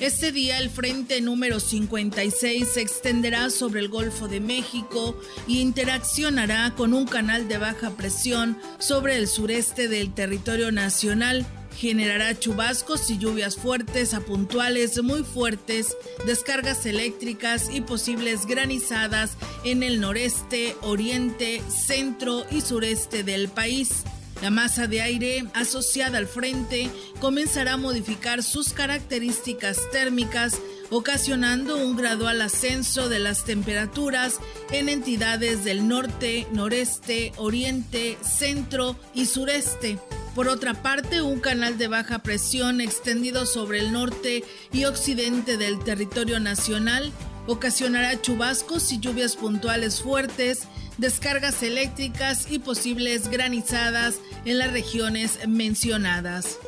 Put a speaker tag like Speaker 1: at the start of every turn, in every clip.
Speaker 1: Este día el frente número 56 se extenderá sobre el Golfo de México y interaccionará con un canal de baja presión sobre el sureste del territorio nacional. Generará chubascos y lluvias fuertes a puntuales muy fuertes, descargas eléctricas y posibles granizadas en el noreste, oriente, centro y sureste del país. La masa de aire asociada al frente comenzará a modificar sus características térmicas, ocasionando un gradual ascenso de las temperaturas en entidades del norte, noreste, oriente, centro y sureste. Por otra parte, un canal de baja presión extendido sobre el norte y occidente del territorio nacional ocasionará chubascos y lluvias puntuales fuertes descargas eléctricas y posibles granizadas en las regiones mencionadas.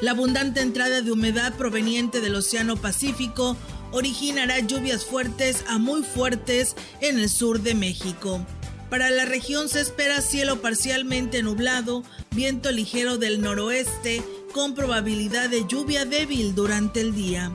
Speaker 1: La abundante entrada de humedad proveniente del Océano Pacífico originará lluvias fuertes a muy fuertes en el sur de México. Para la región se espera cielo parcialmente nublado, viento ligero del noroeste, con probabilidad de lluvia débil durante el día.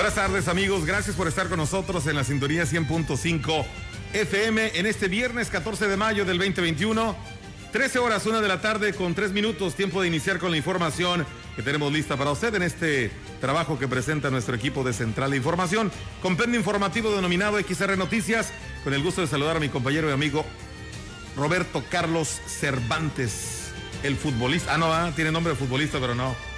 Speaker 2: Buenas tardes amigos, gracias por estar con nosotros en la sintonía 100.5 FM en este viernes 14 de mayo del 2021. 13 horas, una de la tarde con 3 minutos, tiempo de iniciar con la información que tenemos lista para usted en este trabajo que presenta nuestro equipo de Central de Información. Compendio informativo denominado XR Noticias, con el gusto de saludar a mi compañero y amigo Roberto Carlos Cervantes, el futbolista. Ah, no, ah, tiene nombre de futbolista, pero no.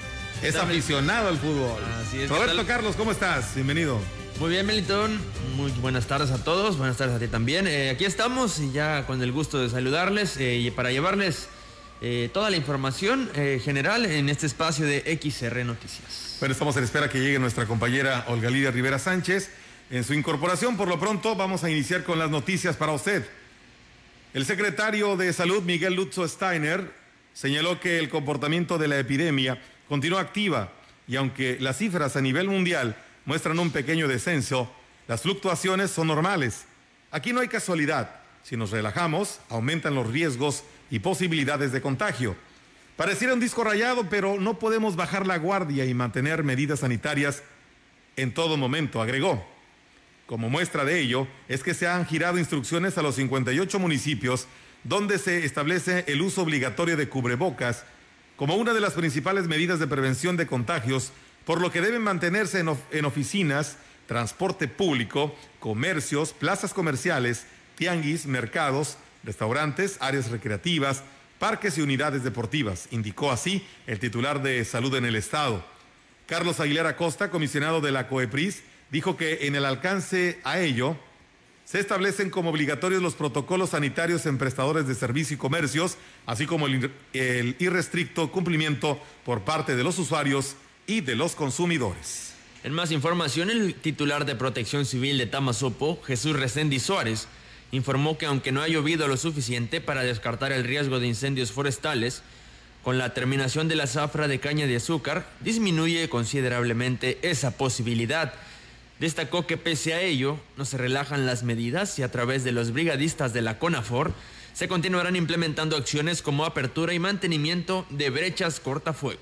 Speaker 2: Es aficionado al fútbol. Roberto Carlos, ¿cómo estás? Bienvenido.
Speaker 3: Muy bien, Melitón. Muy buenas tardes a todos. Buenas tardes a ti también. Eh, aquí estamos y ya con el gusto de saludarles eh, y para llevarles eh, toda la información general en este espacio de XR Noticias.
Speaker 2: Bueno, estamos en espera que llegue nuestra compañera Olga Lidia Rivera Sánchez. En su incorporación, por lo pronto, vamos a iniciar con las noticias para usted. El secretario de Salud, Miguel Lutzo Steiner, señaló que el comportamiento de la epidemia continúa activa y aunque las cifras a nivel mundial muestran un pequeño descenso, las fluctuaciones son normales. Aquí no hay casualidad. Si nos relajamos, aumentan los riesgos y posibilidades de contagio. Pareciera un disco rayado, pero no podemos bajar la guardia y mantener medidas sanitarias en todo momento, agregó. Como muestra de ello es que se han girado instrucciones a los 58 municipios donde se establece el uso obligatorio de cubrebocas como una de las principales medidas de prevención de contagios, por lo que deben mantenerse en, oficinas, transporte público, comercios, plazas comerciales, tianguis, mercados, restaurantes, áreas recreativas, parques y unidades deportivas, indicó así el titular de salud en el estado. Carlos Aguilera Acosta, comisionado de la COEPRIS, dijo que en el alcance a ello, se establecen como obligatorios los protocolos sanitarios en prestadores de servicio y comercios, así como el, irrestricto cumplimiento por parte de los usuarios y de los consumidores.
Speaker 3: En más información, el titular de Protección Civil de Tamazopo, Jesús Resendi Suárez, informó que aunque no ha llovido lo suficiente para descartar el riesgo de incendios forestales, con la terminación de la zafra de caña de azúcar disminuye considerablemente esa posibilidad Destacó que pese a ello, no se relajan las medidas y a través de los brigadistas de la CONAFOR se continuarán implementando acciones como apertura y mantenimiento de brechas cortafuego.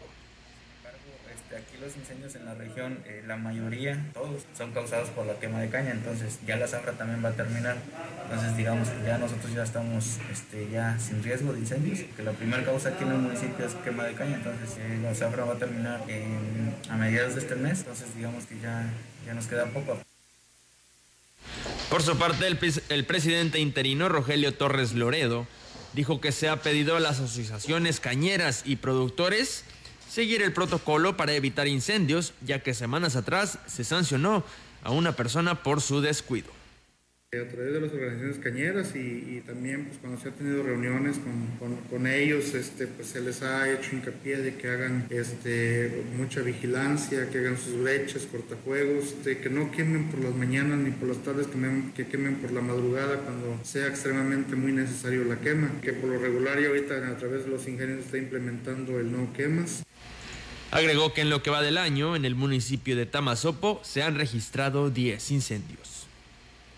Speaker 4: Este, aquí los incendios en la región, eh, la mayoría, todos, son causados por la quema de caña, entonces ya la zafra también va a terminar. Entonces digamos que ya nosotros ya estamos este, ya sin riesgo de incendios, que la primera causa aquí en el municipio es quema de caña, entonces eh, la zafra va a terminar a mediados de este mes, entonces digamos que ya ya nos queda poco.
Speaker 3: Por su parte, el, el presidente interino Rogelio Torres Loredo dijo que se ha pedido a las asociaciones cañeras y productores seguir el protocolo para evitar incendios, ya que semanas atrás se sancionó a una persona por su descuido.
Speaker 5: A través de las organizaciones cañeras y, también pues, cuando se han tenido reuniones con, con, ellos, este, pues se les ha hecho hincapié de que hagan este, mucha vigilancia, que hagan sus brechas, cortafuegos, este, que no quemen por las mañanas ni por las tardes, que, quemen, que quemen por la madrugada cuando sea extremadamente muy necesario la quema, que por lo regular y ahorita a través de los ingenios está implementando el no quemas.
Speaker 3: Agregó que en lo que va del año, en el municipio de Tamazopo se han registrado 10 incendios.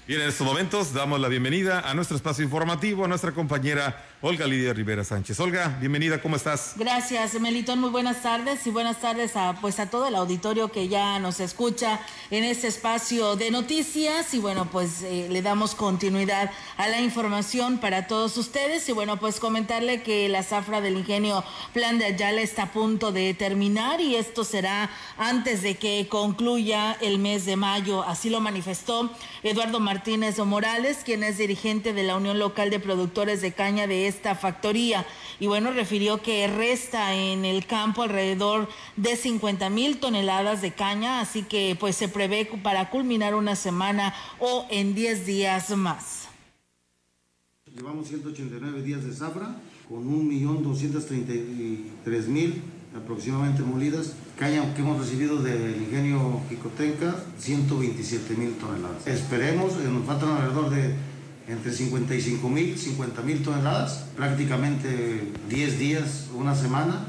Speaker 2: Bien, en estos momentos damos la bienvenida a nuestro espacio informativo a nuestra compañera Olga Lidia Rivera Sánchez. Olga, bienvenida, ¿cómo estás?
Speaker 1: Gracias, Melitón, muy buenas tardes y buenas tardes a pues a todo el auditorio que ya nos escucha en este espacio de noticias y bueno, pues eh, le damos continuidad a la información para todos ustedes y bueno, pues comentarle que la zafra del ingenio Plan de Ayala está a punto de terminar y esto será antes de que concluya el mes de mayo, así lo manifestó Eduardo Martínez Morales, quien es dirigente de la Unión Local de Productores de Caña de esta factoría. Y bueno, refirió que resta en el campo alrededor de 50 mil toneladas de caña, así que pues se prevé para culminar una semana o en 10 días más.
Speaker 6: Llevamos 189 días de zafra con 1.233.000 aproximadamente molidas. Caña que hemos recibido del ingenio Jicotenca, 127 mil toneladas. Esperemos, eh, nos faltan alrededor de entre 55 mil, 50 mil toneladas, prácticamente 10 días, una semana,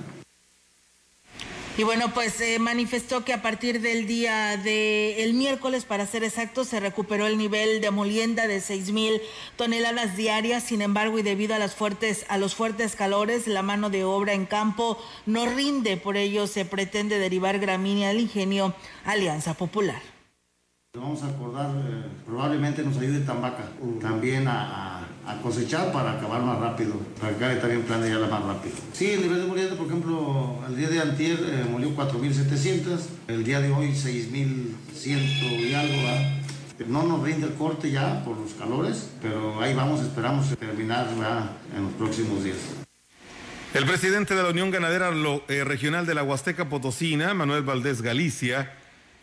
Speaker 1: y bueno, pues eh, manifestó que a partir del día de el miércoles, para ser exacto, se recuperó el nivel de molienda de 6 mil toneladas diarias. Sin embargo, y debido a las fuertes, a los fuertes calores, la mano de obra en campo no rinde. Por ello, se pretende derivar gramínea al ingenio Alianza Popular.
Speaker 6: Vamos a acordar, eh, probablemente nos ayude Tambaca también a, cosechar para acabar más rápido, para que también plan ya la más rápido. Sí, el nivel de molienda, por ejemplo, el día de antier eh, molió 4.700, el día de hoy 6.100 y algo. No nos rinde el corte ya por los calores, pero ahí vamos, esperamos terminar en los próximos días.
Speaker 2: El presidente de la Unión Ganadera eh, Regional de la Huasteca Potosina, Manuel Valdés Galicia,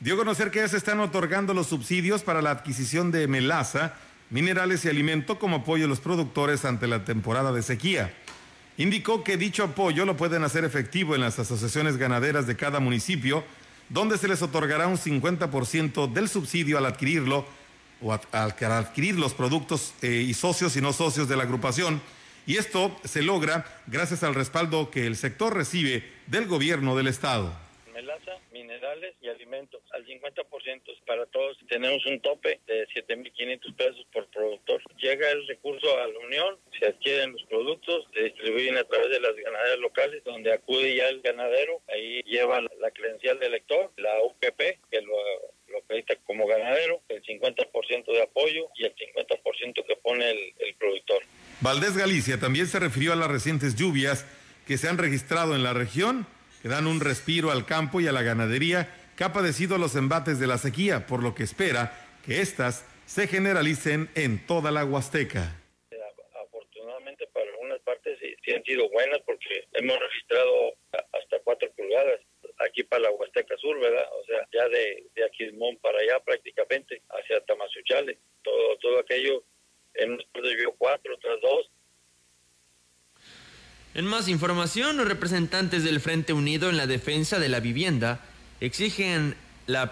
Speaker 2: dio a conocer que ya se están otorgando los subsidios para la adquisición de melaza, minerales y alimento como apoyo a los productores ante la temporada de sequía. Indicó que dicho apoyo lo pueden hacer efectivo en las asociaciones ganaderas de cada municipio, donde se les otorgará un 50% del subsidio al adquirirlo o al adquirir los productos eh, y socios y no socios de la agrupación. Y esto se logra gracias al respaldo que el sector recibe del gobierno del Estado
Speaker 7: y alimentos al 50% para todos. Tenemos un tope de 7.500 pesos por productor. Llega el recurso a la Unión, se adquieren los productos, se distribuyen a través de las ganaderas locales, donde acude ya el ganadero, ahí lleva la credencial del elector, la UPP, que lo, lo acredita como ganadero, el 50% de apoyo y el 50% que pone el productor.
Speaker 2: Valdés Galicia también se refirió a las recientes lluvias que se han registrado en la región que dan un respiro al campo y a la ganadería que ha padecido los embates de la sequía, por lo que espera que éstas se generalicen en toda la Huasteca.
Speaker 7: Afortunadamente para algunas partes sí, han sido buenas porque hemos registrado hasta cuatro pulgadas aquí para la Huasteca Sur, ¿verdad? O sea, ya de, de Aquismón para allá prácticamente, hacia Tamazuchale, todo, todo aquello, en partes vio cuatro, otras dos,
Speaker 3: en más información, los representantes del Frente Unido en la defensa de la vivienda exigen la,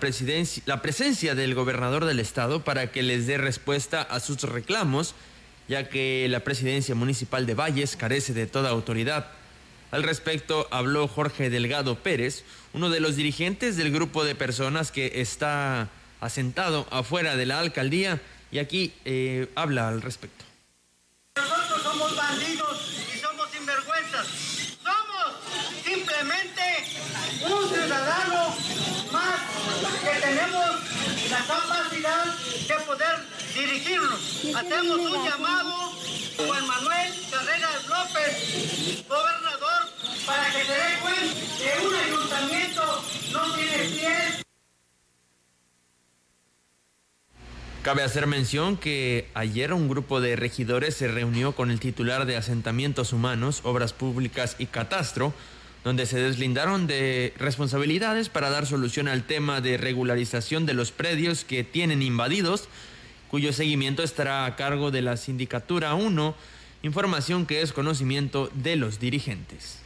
Speaker 3: la presencia del gobernador del estado para que les dé respuesta a sus reclamos, ya que la presidencia municipal de Valles carece de toda autoridad. Al respecto habló Jorge Delgado Pérez, uno de los dirigentes del grupo de personas que está asentado afuera de la alcaldía, y aquí eh, habla al respecto.
Speaker 8: Nosotros somos bandidos un ciudadano más que tenemos la capacidad de poder dirigirnos. Hacemos un llamado Juan Manuel Carreras López, gobernador, para que se dé cuenta que un ayuntamiento no tiene pies.
Speaker 3: Cabe hacer mención que ayer un grupo de regidores se reunió con el titular de Asentamientos Humanos, Obras Públicas y Catastro, donde se deslindaron de responsabilidades para dar solución al tema de regularización de los predios que tienen invadidos cuyo seguimiento estará a cargo de la Sindicatura 1, información que es conocimiento de los dirigentes.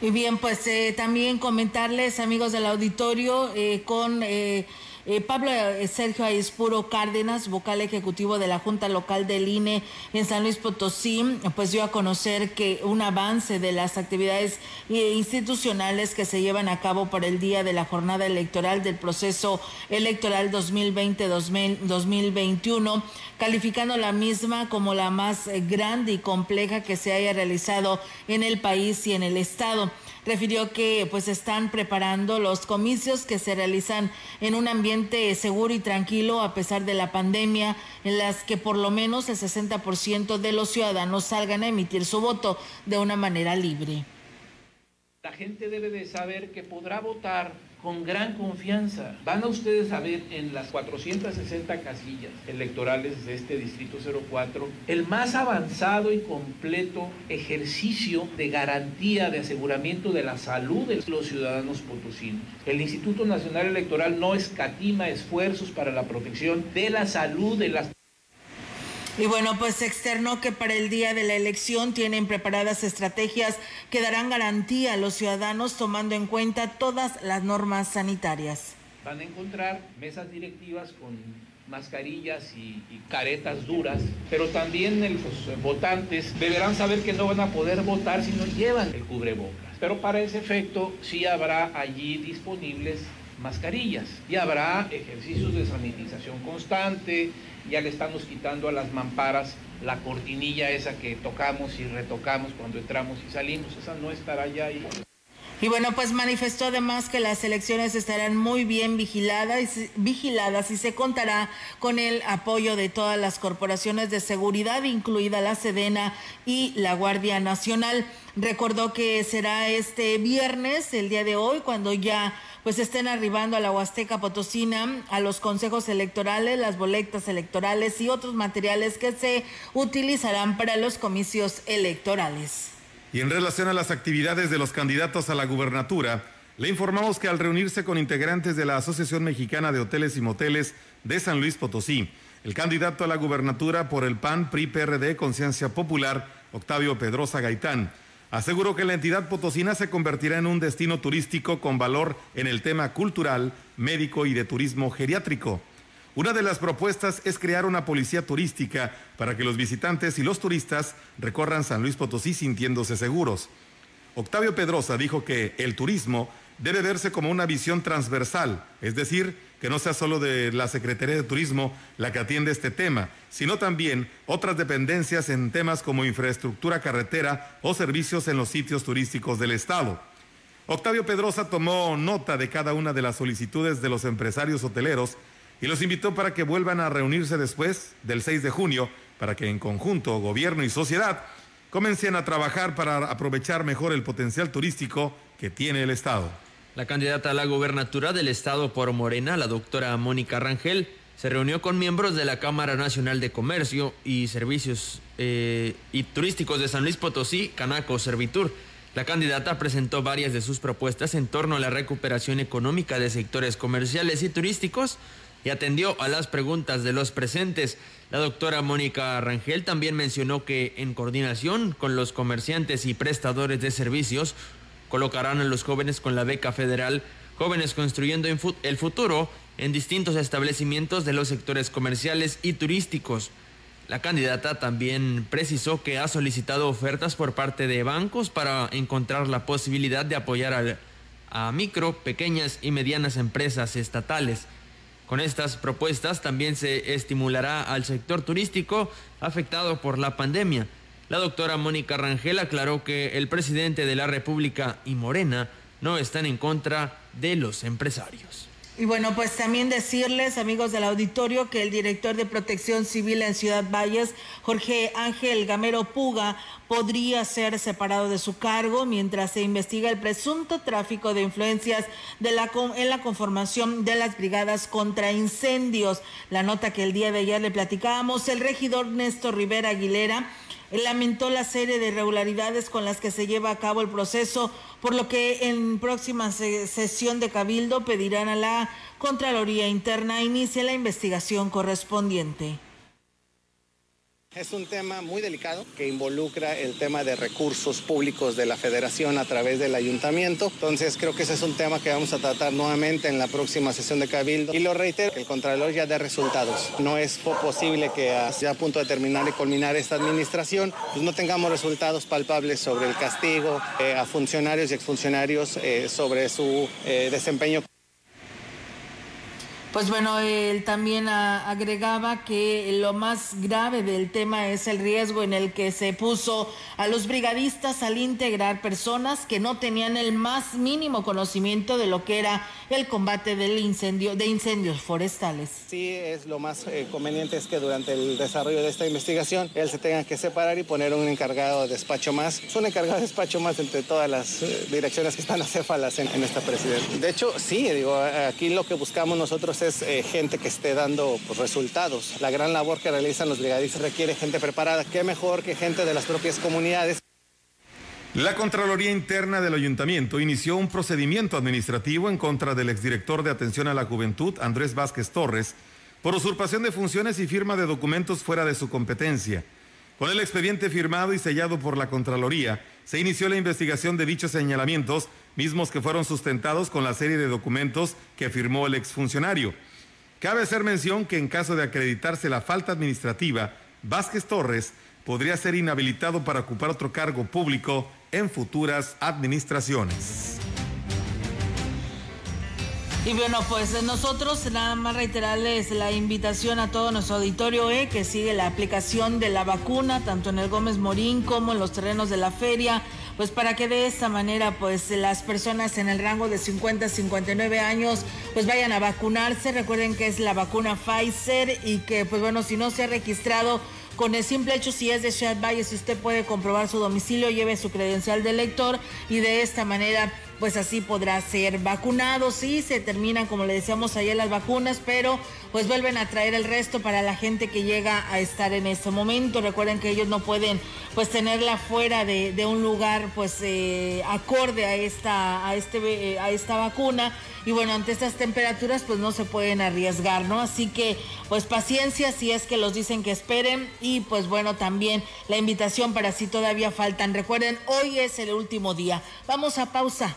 Speaker 1: Y bien, pues eh, también comentarles, amigos del auditorio, eh, con eh, eh, Pablo eh, Sergio Aispuro Cárdenas, vocal ejecutivo de la Junta Local del INE en San Luis Potosí, pues dio a conocer que un avance de las actividades eh, institucionales que se llevan a cabo por el día de la jornada electoral del proceso electoral 2020-2021, calificando la misma como la más grande y compleja que se haya realizado en el país y en el Estado refirió que pues están preparando los comicios que se realizan en un ambiente seguro y tranquilo a pesar de la pandemia, en las que por lo menos el 60% de los ciudadanos salgan a emitir su voto de una manera libre.
Speaker 9: La gente debe de saber que podrá votar con gran confianza. Van a ustedes a ver en las 460 casillas electorales de este Distrito 04 el más avanzado y completo ejercicio de garantía, de aseguramiento de la salud de los ciudadanos potosinos. El Instituto Nacional Electoral no escatima esfuerzos para la protección de la salud de las
Speaker 1: y bueno, pues externó que para el día de la elección tienen preparadas estrategias que darán garantía a los ciudadanos tomando en cuenta todas las normas sanitarias.
Speaker 9: Van a encontrar mesas directivas con mascarillas y, y, caretas duras, pero también los votantes deberán saber que no van a poder votar si no llevan el cubrebocas. Pero para ese efecto sí habrá allí disponibles mascarillas. Y habrá ejercicios de sanitización constante, ya le estamos quitando a las mamparas la cortinilla esa que tocamos y retocamos cuando entramos y salimos, esa no estará ya ahí.
Speaker 1: Y bueno, pues manifestó además que las elecciones estarán muy bien vigiladas, vigiladas y se contará con el apoyo de todas las corporaciones de seguridad, incluida la Sedena y la Guardia Nacional. Recordó que será este viernes, el día de hoy, cuando ya pues estén arribando a la Huasteca Potosina, a los consejos electorales, las boletas electorales y otros materiales que se utilizarán para los comicios electorales.
Speaker 2: Y en relación a las actividades de los candidatos a la gubernatura, le informamos que al reunirse con integrantes de la Asociación Mexicana de Hoteles y Moteles de San Luis Potosí, el candidato a la gubernatura por el PAN PRI PRD Conciencia Popular, Octavio Pedrosa Gaitán, aseguró que la entidad potosina se convertirá en un destino turístico con valor en el tema cultural, médico y de turismo geriátrico. Una de las propuestas es crear una policía turística para que los visitantes y los turistas recorran San Luis Potosí sintiéndose seguros. Octavio Pedrosa dijo que el turismo debe verse como una visión transversal, es decir, que no sea solo de la Secretaría de Turismo la que atiende este tema, sino también otras dependencias en temas como infraestructura carretera o servicios en los sitios turísticos del Estado. Octavio Pedrosa tomó nota de cada una de las solicitudes de los empresarios hoteleros y los invitó para que vuelvan a reunirse después del 6 de junio para que en conjunto gobierno y sociedad comiencen a trabajar para aprovechar mejor el potencial turístico que tiene el Estado.
Speaker 3: La candidata a la gubernatura del Estado por Morena, la doctora Mónica Rangel, se reunió con miembros de la Cámara Nacional de Comercio y Servicios eh, y Turísticos de San Luis Potosí, Canaco Servitur. La candidata presentó varias de sus propuestas en torno a la recuperación económica de sectores comerciales y turísticos y atendió a las preguntas de los presentes. La doctora Mónica Rangel también mencionó que en coordinación con los comerciantes y prestadores de servicios colocarán a los jóvenes con la beca federal Jóvenes Construyendo el Futuro en distintos establecimientos de los sectores comerciales y turísticos. La candidata también precisó que ha solicitado ofertas por parte de bancos para encontrar la posibilidad de apoyar a, micro, pequeñas y medianas empresas estatales. Con estas propuestas también se estimulará al sector turístico afectado por la pandemia. La doctora Mónica Rangel aclaró que el presidente de la República y Morena no están en contra de los empresarios.
Speaker 1: Y bueno, pues también decirles, amigos del auditorio, que el director de Protección Civil en Ciudad Valles, Jorge Ángel Gamero Puga, podría ser separado de su cargo mientras se investiga el presunto tráfico de influencias de la, en la conformación de las brigadas contra incendios. La nota que el día de ayer le platicábamos, el regidor Néstor Rivera Aguilera lamentó la serie de irregularidades con las que se lleva a cabo el proceso, por lo que en próxima sesión de Cabildo pedirán a la Contraloría Interna inicie la investigación correspondiente.
Speaker 10: Es un tema muy delicado que involucra el tema de recursos públicos de la federación a través del ayuntamiento. Entonces creo que ese es un tema que vamos a tratar nuevamente en la próxima sesión de Cabildo. Y lo reitero, el Contralor ya dé resultados. No es posible que ya a punto de terminar y culminar esta administración, pues no tengamos resultados palpables sobre el castigo eh, a funcionarios y exfuncionarios eh, sobre su eh, desempeño.
Speaker 1: Pues bueno, él también agregaba que lo más grave del tema es el riesgo en el que se puso a los brigadistas al integrar personas que no tenían el más mínimo conocimiento de lo que era el combate del incendio, de incendios forestales.
Speaker 10: Sí, es lo más eh, conveniente es que durante el desarrollo de esta investigación él se tenga que separar y poner un encargado de despacho más. Es un encargado de despacho más entre todas las eh, direcciones que están acéfalas en, en esta presidencia. De hecho, sí, digo, aquí lo que buscamos nosotros es eh, gente que esté dando pues, resultados. La gran labor que realizan los brigadistas requiere gente preparada. ¿Qué mejor que gente de las propias comunidades?
Speaker 2: La Contraloría Interna del Ayuntamiento inició un procedimiento administrativo en contra del exdirector de Atención a la Juventud, Andrés Vázquez Torres, por usurpación de funciones y firma de documentos fuera de su competencia. Con el expediente firmado y sellado por la Contraloría, se inició la investigación de dichos señalamientos, mismos que fueron sustentados con la serie de documentos que firmó el exfuncionario. Cabe hacer mención que en caso de acreditarse la falta administrativa, Vázquez Torres podría ser inhabilitado para ocupar otro cargo público en futuras administraciones.
Speaker 1: Y bueno, pues nosotros nada más reiterarles la invitación a todo nuestro auditorio eh, que sigue la aplicación de la vacuna, tanto en el Gómez Morín como en los terrenos de la feria pues para que de esta manera pues las personas en el rango de 50 a 59 años pues vayan a vacunarse. Recuerden que es la vacuna Pfizer y que pues bueno, si no se ha registrado con el simple hecho, si es de Ciudad Valle, si usted puede comprobar su domicilio, lleve su credencial de lector y de esta manera pues así podrá ser vacunado. Sí, se terminan, como le decíamos ayer, las vacunas, pero pues vuelven a traer el resto para la gente que llega a estar en ese momento. Recuerden que ellos no pueden pues tenerla fuera de, un lugar pues eh, acorde a esta, a, este, eh, a esta vacuna y bueno, ante estas temperaturas pues no se pueden arriesgar, ¿no? Así que pues paciencia si es que los dicen que esperen y pues bueno, también la invitación para si todavía faltan. Recuerden, hoy es el último día. Vamos a pausa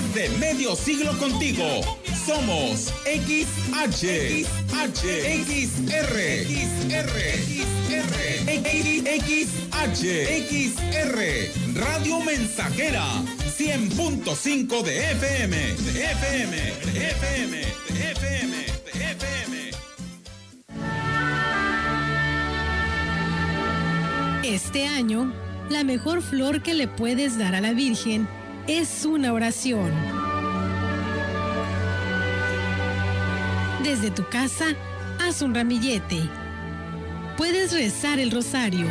Speaker 11: De medio siglo contigo somos XH, XH, XR, XR, XR, XR, Radio Mensajera, 100.5 de FM, FM, FM, FM, FM.
Speaker 12: Este año, la mejor flor que le puedes dar a la Virgen es una oración. Desde tu casa, haz un ramillete. Puedes rezar el rosario.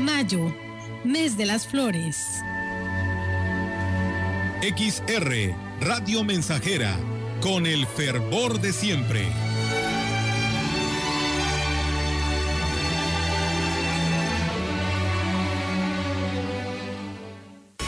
Speaker 12: Mayo, mes de las flores.
Speaker 11: XR, Radio Mensajera, con el fervor de siempre.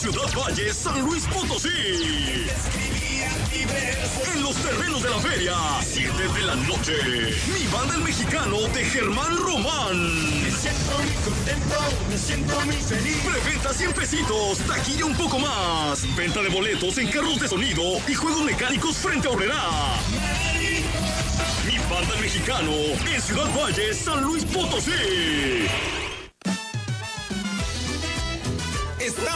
Speaker 11: Ciudad Valle, San Luis Potosí. En los
Speaker 13: terrenos de la feria. 7 de la noche. Mi banda el mexicano de Germán Román.
Speaker 14: Me siento muy contento, me siento muy feliz.
Speaker 13: Preventa 100 pesitos, taquilla un poco más. Venta de boletos en carros de sonido y juegos mecánicos frente a Obrera. Mi banda el mexicano en Ciudad Valle, San Luis Potosí.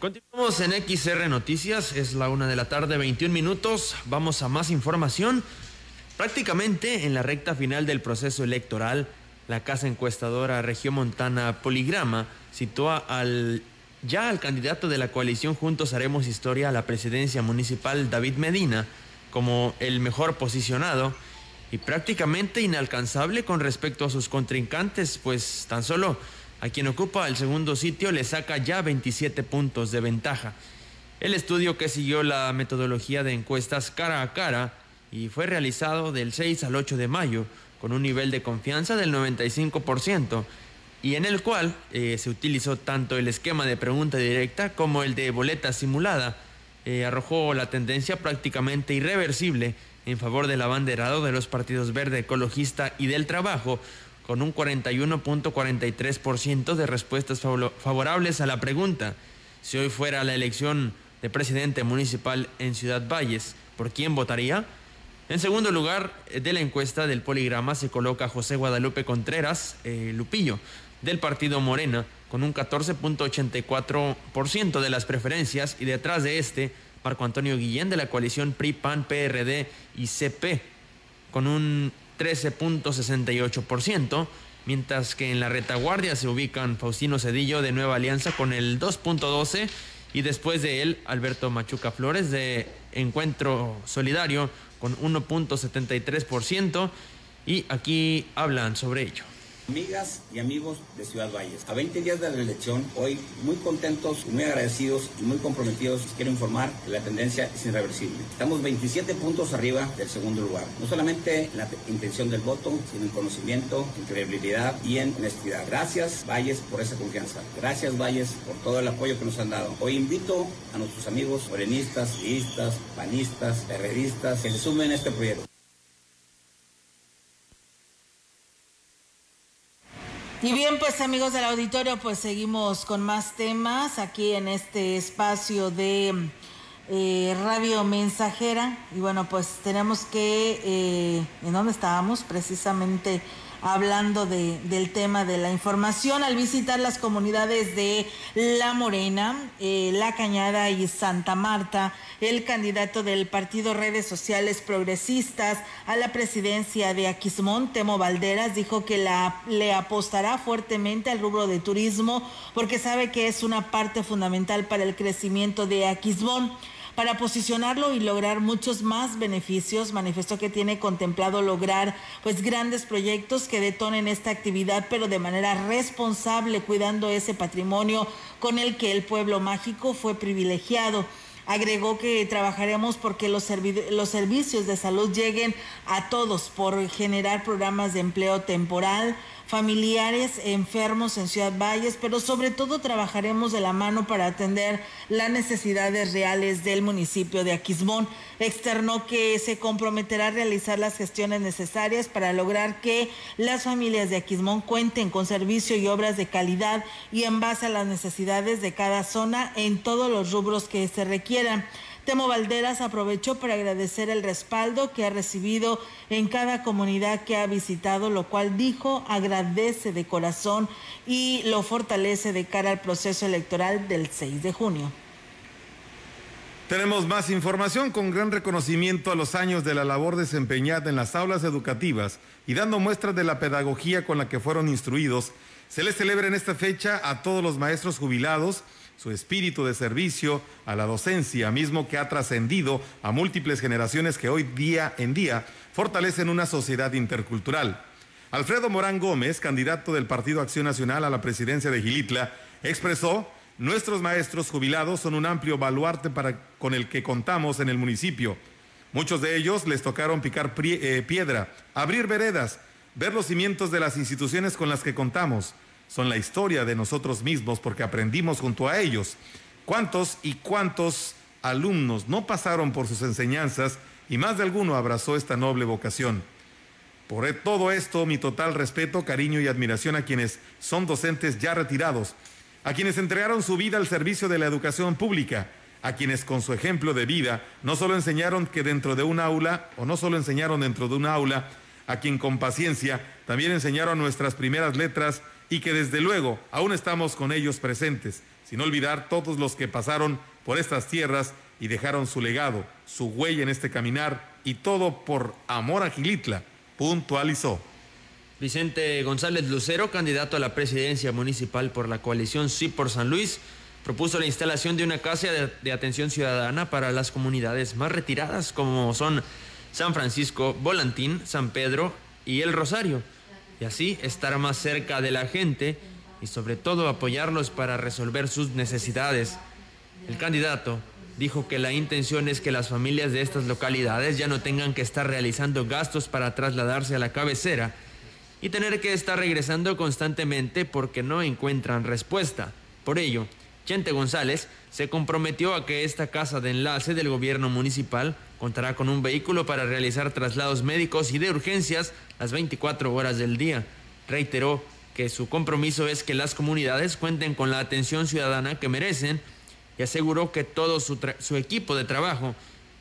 Speaker 3: Continuamos en XR Noticias, es la una de la tarde, 21 minutos. Vamos a más información. Prácticamente en la recta final del proceso electoral, la casa encuestadora Regiomontana Poligrama sitúa al ya al candidato de la coalición Juntos Haremos Historia a la presidencia municipal, David Medina, como el mejor posicionado y prácticamente inalcanzable con respecto a sus contrincantes, pues tan solo a quien ocupa el segundo sitio le saca ya 27 puntos de ventaja. El estudio que siguió la metodología de encuestas cara a cara y fue realizado del 6 al 8 de mayo con un nivel de confianza del 95% y en el cual eh, se utilizó tanto el esquema de pregunta directa como el de boleta simulada, eh, arrojó la tendencia prácticamente irreversible en favor del abanderado de los partidos verde, ecologista y del trabajo, con un 41.43% de respuestas favorables a la pregunta. Si hoy fuera la elección de presidente municipal en Ciudad Valles, ¿por quién votaría? En segundo lugar eh, de la encuesta del poligrama se coloca José Guadalupe Contreras eh, Lupillo, del partido Morena, con un 14.84% de las preferencias y detrás de este, Marco Antonio Guillén de la coalición PRI, PAN, PRD y CP, con un 13.68%, mientras que en la retaguardia se ubican Faustino Cedillo de Nueva Alianza con el 2.12% y después de él Alberto Machuca Flores de Encuentro Solidario con 1.73% y aquí hablan sobre ello.
Speaker 15: Amigas y amigos de Ciudad Valles, a 20 días de la elección, hoy muy contentos, muy agradecidos y muy comprometidos, quiero informar que la tendencia es irreversible. Estamos 27 puntos arriba del segundo lugar, no solamente en la intención del voto, sino en conocimiento, en credibilidad y en honestidad. Gracias Valles por esa confianza, gracias Valles por todo el apoyo que nos han dado. Hoy invito a nuestros amigos morenistas, liistas, panistas, perredistas que se sumen a este proyecto.
Speaker 1: Y bien, pues amigos del auditorio, pues seguimos con más temas aquí en este espacio de eh, Radio Mensajera. Y bueno, pues tenemos que, eh, ¿en dónde estábamos? Precisamente hablando de, del tema de la información al visitar las comunidades de La Morena, eh, La Cañada y Santa Marta. El candidato del partido Redes Sociales Progresistas a la presidencia de Aquismón, Temo Valderas, dijo que la, le apostará fuertemente al rubro de turismo porque sabe que es una parte fundamental para el crecimiento de Aquismón para posicionarlo y lograr muchos más beneficios. Manifestó que tiene contemplado lograr pues grandes proyectos que detonen esta actividad, pero de manera responsable, cuidando ese patrimonio con el que el pueblo mágico fue privilegiado. Agregó que trabajaremos porque los, los servicios de salud lleguen a todos por generar programas de empleo temporal, familiares enfermos en Ciudad Valles, pero sobre todo trabajaremos de la mano para atender las necesidades reales del municipio de Aquismón. Externó que se comprometerá a realizar las gestiones necesarias para lograr que las familias de Aquismón cuenten con servicio y obras de calidad y en base a las necesidades de cada zona en todos los rubros que se requieran. Temo Valderas aprovechó para agradecer el respaldo que ha recibido en cada comunidad que ha visitado, lo cual dijo agradece de corazón y lo fortalece de cara al proceso electoral del 6 de junio.
Speaker 2: Tenemos más información con gran reconocimiento a los años de la labor desempeñada en las aulas educativas y dando muestras de la pedagogía con la que fueron instruidos. Se les celebra en esta fecha a todos los maestros jubilados su espíritu de servicio a la docencia, mismo que ha trascendido a múltiples generaciones que hoy día en día fortalecen una sociedad intercultural. Alfredo Morán Gómez, candidato del Partido Acción Nacional a la presidencia de Gilitla, expresó, nuestros maestros jubilados son un amplio baluarte para, con el que contamos en el municipio. Muchos de ellos les tocaron picar eh, piedra, abrir veredas, ver los cimientos de las instituciones con las que contamos son la historia de nosotros mismos porque aprendimos junto a ellos. ¿Cuántos y cuántos alumnos no pasaron por sus enseñanzas y más de alguno abrazó esta noble vocación? Por e-, todo esto, mi total respeto, cariño y admiración a quienes son docentes ya retirados, a quienes entregaron su vida al servicio de la educación pública, a quienes con su ejemplo de vida no solo enseñaron que dentro de un aula, o no solo enseñaron dentro de un aula, a quien con paciencia también enseñaron nuestras primeras letras y que desde luego aún estamos con ellos presentes, sin olvidar todos los que pasaron por estas tierras y dejaron su legado, su huella en este caminar y todo por amor a Gilitla, puntualizó.
Speaker 3: Vicente González Lucero, candidato a la presidencia municipal por la coalición Sí por San Luis, propuso la instalación de una casa de, atención ciudadana para las comunidades más retiradas como son San Francisco, Volantín, San Pedro y El Rosario y así estar más cerca de la gente y sobre todo apoyarlos para resolver sus necesidades. El candidato dijo que la intención es que las familias de estas localidades ya no tengan que estar realizando gastos para trasladarse a la cabecera y tener que estar regresando constantemente porque no encuentran respuesta. Por ello, Chente González se comprometió a que esta casa de enlace del gobierno municipal contará con un vehículo para realizar traslados médicos y de urgencias las 24 horas del día. Reiteró que su compromiso es que las comunidades cuenten con la atención ciudadana que merecen y aseguró que todo su, equipo de trabajo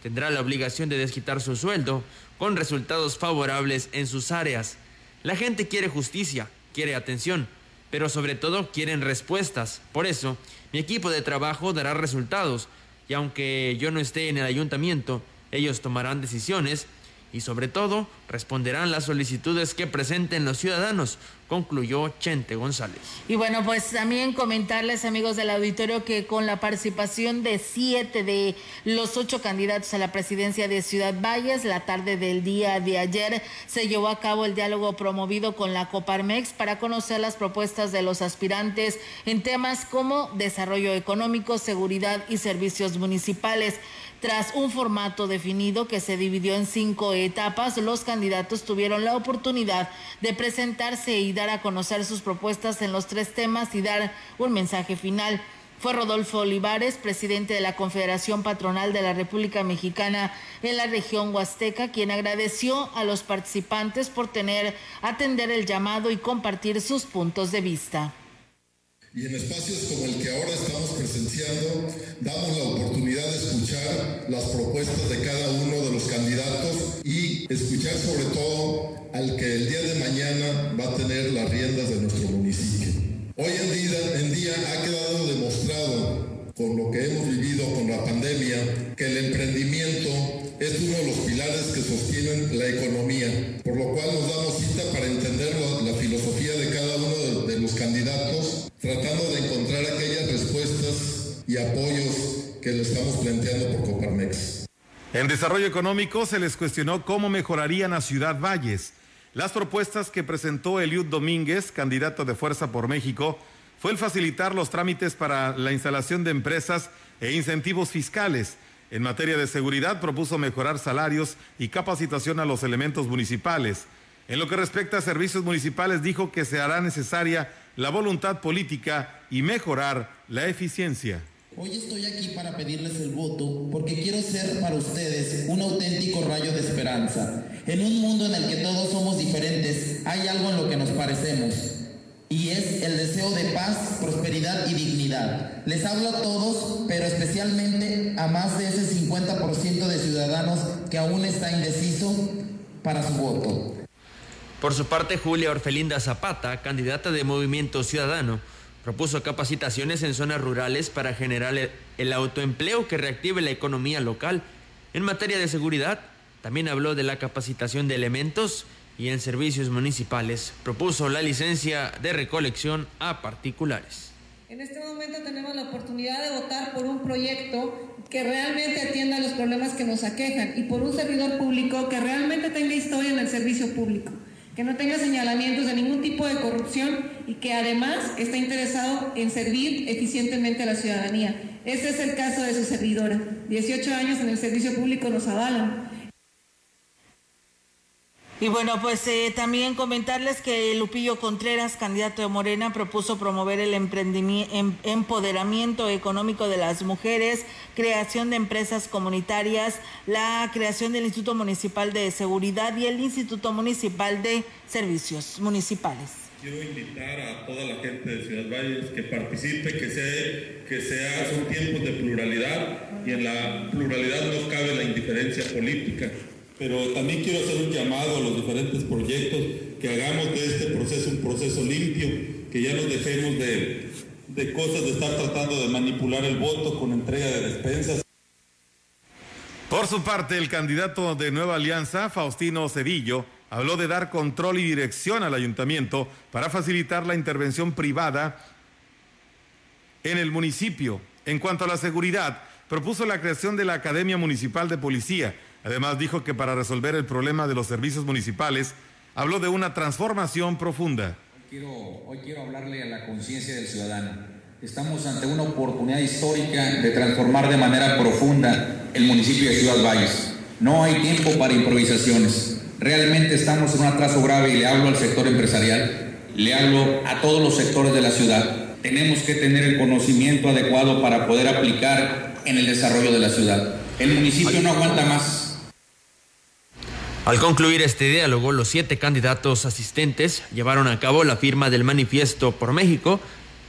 Speaker 3: tendrá la obligación de desquitar su sueldo con resultados favorables en sus áreas. La gente quiere justicia, quiere atención, pero sobre todo quieren respuestas. Por eso, mi equipo de trabajo dará resultados y aunque yo no esté en el ayuntamiento, ellos tomarán decisiones y sobre todo responderán las solicitudes que presenten los ciudadanos, concluyó Chente González.
Speaker 1: Y bueno, pues también comentarles amigos del auditorio que con la participación de siete de los ocho candidatos a la presidencia de Ciudad Valles, la tarde del día de ayer se llevó a cabo el diálogo promovido con la Coparmex para conocer las propuestas de los aspirantes en temas como desarrollo económico, seguridad y servicios municipales. Tras un formato definido que se dividió en cinco etapas, los candidatos tuvieron la oportunidad de presentarse y dar a conocer sus propuestas en los tres temas y dar un mensaje final. Fue Rodolfo Olivares, presidente de la Confederación Patronal de la República Mexicana en la región Huasteca, quien agradeció a los participantes por tener, atender el llamado y compartir sus puntos de vista.
Speaker 16: Y en espacios como el que ahora estamos presenciando, damos la oportunidad de escuchar las propuestas de cada uno de los candidatos y escuchar sobre todo al que el día de mañana va a tener las riendas de nuestro municipio. Hoy en día, ha quedado demostrado con lo que hemos vivido con la pandemia, que el emprendimiento es uno de los pilares que sostienen la economía, por lo cual nos damos cita para entender la, filosofía de cada uno de los candidatos, tratando de encontrar aquellas respuestas y apoyos que le estamos planteando por Coparmex.
Speaker 2: En desarrollo económico se les cuestionó cómo mejorarían a Ciudad Valles. Las propuestas que presentó Eliud Domínguez, candidato de Fuerza por México, fue el facilitar los trámites para la instalación de empresas e incentivos fiscales. En materia de seguridad propuso mejorar salarios y capacitación a los elementos municipales. En lo que respecta a servicios municipales dijo que se hará necesaria la voluntad política y mejorar la eficiencia.
Speaker 17: Hoy estoy aquí para pedirles el voto porque quiero ser para ustedes un auténtico rayo de esperanza. En un mundo en el que todos somos diferentes, hay algo en lo que nos parecemos y es el deseo de paz, prosperidad y dignidad. Les hablo a todos, pero especialmente a más de ese 50% de ciudadanos que aún está indeciso para su voto.
Speaker 3: Por su parte, Julia Orfelinda Zapata, candidata de Movimiento Ciudadano, propuso capacitaciones en zonas rurales para generar el autoempleo que reactive la economía local. En materia de seguridad, también habló de la capacitación de elementos y en servicios municipales propuso la licencia de recolección a particulares.
Speaker 18: En este momento tenemos la oportunidad de votar por un proyecto que realmente atienda los problemas que nos aquejan y por un servidor público que realmente tenga historia en el servicio público, que no tenga señalamientos de ningún tipo de corrupción y que además está interesado en servir eficientemente a la ciudadanía. Este es el caso de su servidora. 18 años en el servicio público nos avalan.
Speaker 1: Y bueno, pues eh, también comentarles que Lupillo Contreras, candidato de Morena, propuso promover el em, empoderamiento económico de las mujeres, creación de empresas comunitarias, la creación del Instituto Municipal de Seguridad y el Instituto Municipal de Servicios Municipales.
Speaker 19: Quiero invitar a toda la gente de Ciudad Valles que participe, que sea, que sea, son tiempos de pluralidad y en la pluralidad no cabe la indiferencia política pero también quiero hacer un llamado a los diferentes proyectos que hagamos de este proceso un proceso limpio, que ya nos dejemos de, de cosas de estar tratando de manipular el voto con entrega de despensas.
Speaker 2: Por su parte, el candidato de Nueva Alianza, Faustino Cedillo, habló de dar control y dirección al ayuntamiento para facilitar la intervención privada en el municipio. En cuanto a la seguridad, propuso la creación de la Academia Municipal de Policía, Además dijo que para resolver el problema de los servicios municipales, habló de una transformación profunda.
Speaker 20: Hoy quiero, hablarle a la conciencia del ciudadano. Estamos ante una oportunidad histórica de transformar de manera profunda el municipio de Ciudad Valles. No hay tiempo para improvisaciones. Realmente estamos en un atraso grave y le hablo al sector empresarial, le hablo a todos los sectores de la ciudad. Tenemos que tener el conocimiento adecuado para poder aplicar en el desarrollo de la ciudad. El municipio no aguanta más.
Speaker 3: Al concluir este diálogo, los siete candidatos asistentes llevaron a cabo la firma del manifiesto por México,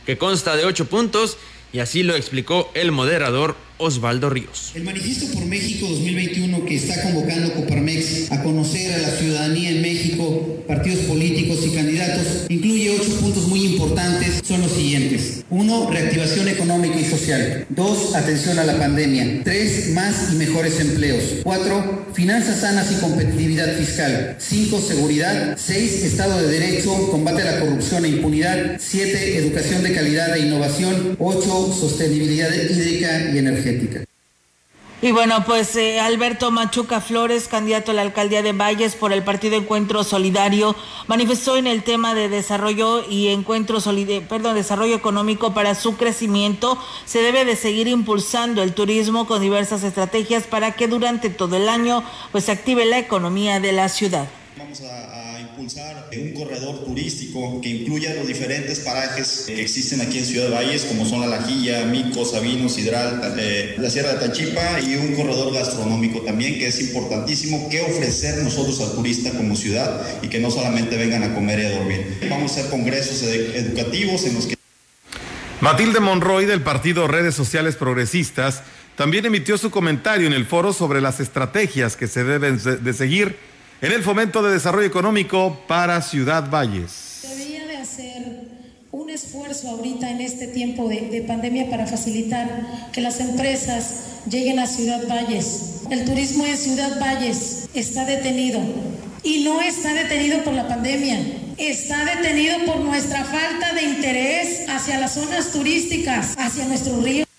Speaker 3: que consta de ocho puntos, y así lo explicó el moderador Osvaldo Ríos.
Speaker 21: El Manifiesto por México 2021 que está convocando Coparmex a conocer a la ciudadanía en México, partidos políticos y candidatos, incluye ocho puntos muy importantes. Son los siguientes. Uno, reactivación económica y social. Dos, atención a la pandemia. Tres, más y mejores empleos. Cuatro, finanzas sanas y competitividad fiscal. Cinco, seguridad. Seis, Estado de Derecho, combate a la corrupción e impunidad. Siete, educación de calidad e innovación. Ocho, sostenibilidad hídrica y energética.
Speaker 1: Y bueno, pues eh, Alberto Machuca Flores, candidato a la alcaldía de Valles por el Partido Encuentro Solidario, manifestó en el tema de desarrollo y encuentro solidario, perdón, desarrollo económico para su crecimiento. Se debe de seguir impulsando el turismo con diversas estrategias para que durante todo el año pues se active la economía de la ciudad.
Speaker 15: Vamos a impulsar un corredor turístico que incluya los diferentes parajes que existen aquí en Ciudad Valles, como son La Lajilla, Mico, Sabino, Sidral, eh, la Sierra de Tachipa y un corredor gastronómico también, que es importantísimo que ofrecer nosotros al turista como ciudad y que no solamente vengan a comer y a dormir. Vamos a hacer congresos educativos en los que...
Speaker 2: Matilde Monroy del partido Redes Sociales Progresistas también emitió su comentario en el foro sobre las estrategias que se deben de seguir en el fomento de desarrollo económico para Ciudad Valles.
Speaker 18: Debería de hacer un esfuerzo ahorita en este tiempo de, pandemia para facilitar que las empresas lleguen a Ciudad Valles. El turismo en Ciudad Valles está detenido y no está detenido por la pandemia, está detenido por nuestra falta de interés hacia las zonas turísticas, hacia nuestros ríos.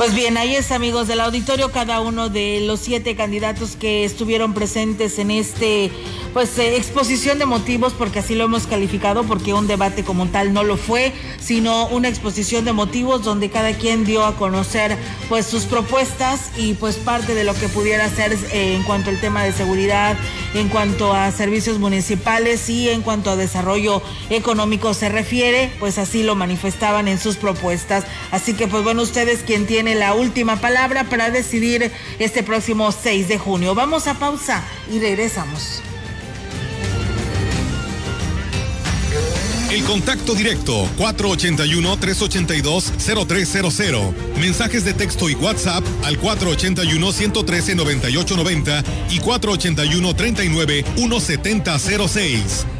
Speaker 1: Pues bien, ahí es amigos del auditorio, cada uno de los siete candidatos que estuvieron presentes en este pues eh, exposición de motivos, porque así lo hemos calificado, porque un debate como tal no lo fue, sino una exposición de motivos donde cada quien dio a conocer pues sus propuestas y pues parte de lo que pudiera hacer eh, en cuanto al tema de seguridad, en cuanto a servicios municipales y en cuanto a desarrollo económico se refiere, pues así lo manifestaban en sus propuestas. Así que pues bueno, ustedes quien tiene la última palabra para decidir este próximo 6 de junio. Vamos a pausa y regresamos.
Speaker 22: El contacto directo 481-382-0300. Mensajes de texto y WhatsApp al 481-113-9890 y 481-39-1706.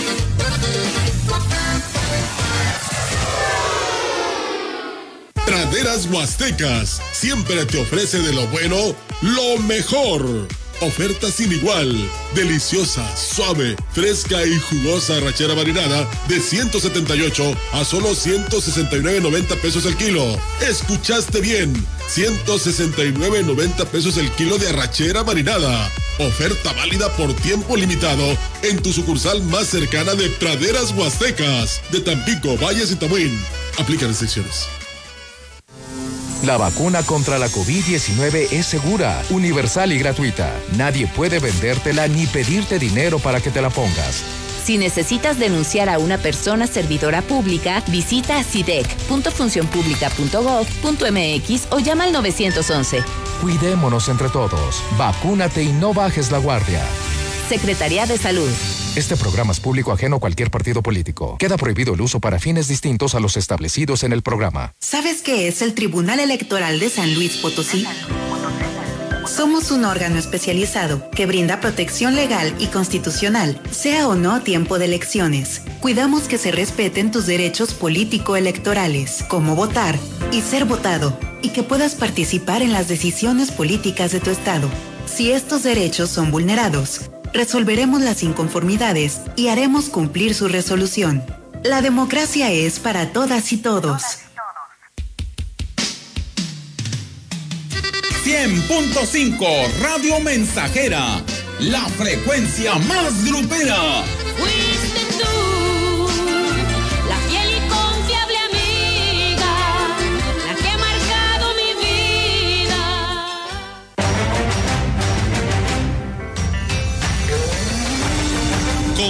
Speaker 23: Praderas Huastecas siempre te ofrece de lo bueno lo mejor. Oferta sin igual. Deliciosa, suave, fresca y jugosa rachera marinada de 178 a solo 169.90 pesos el kilo. Escuchaste bien. 169.90 pesos el kilo de arrachera marinada. Oferta válida por tiempo limitado en tu sucursal más cercana de Praderas Huastecas, de Tampico, Valles y Tamuín. Aplica restricciones.
Speaker 24: La vacuna contra la COVID-19 es segura, universal y gratuita. Nadie puede vendértela ni pedirte dinero para que te la pongas.
Speaker 25: Si necesitas denunciar a una persona servidora pública, visita sidec.funcionpublica.gov.mx o llama al 911.
Speaker 24: Cuidémonos entre todos. Vacúnate y no bajes la guardia.
Speaker 25: Secretaría de Salud.
Speaker 24: Este programa es público ajeno a cualquier partido político. Queda prohibido el uso para fines distintos a los establecidos en el programa.
Speaker 26: ¿Sabes qué es el Tribunal Electoral de San Luis Potosí? Somos un órgano especializado que brinda protección legal y constitucional, sea o no tiempo de elecciones. Cuidamos que se respeten tus derechos político-electorales, como votar y ser votado, y que puedas participar en las decisiones políticas de tu estado. Si estos derechos son vulnerados, resolveremos las inconformidades y haremos cumplir su resolución. La democracia es para todas y todos.
Speaker 27: 100.5 Radio Mensajera, la frecuencia más grupera.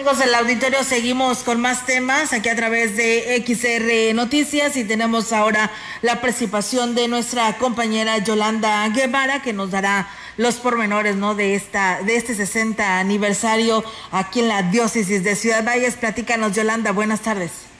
Speaker 1: Amigos del auditorio, seguimos con más temas aquí a través de XR Noticias y tenemos ahora la participación de nuestra compañera Yolanda Guevara que nos dará los pormenores ¿no? de, esta, de este 60 aniversario aquí en la diócesis de Ciudad Valles. Platícanos, Yolanda, buenas tardes.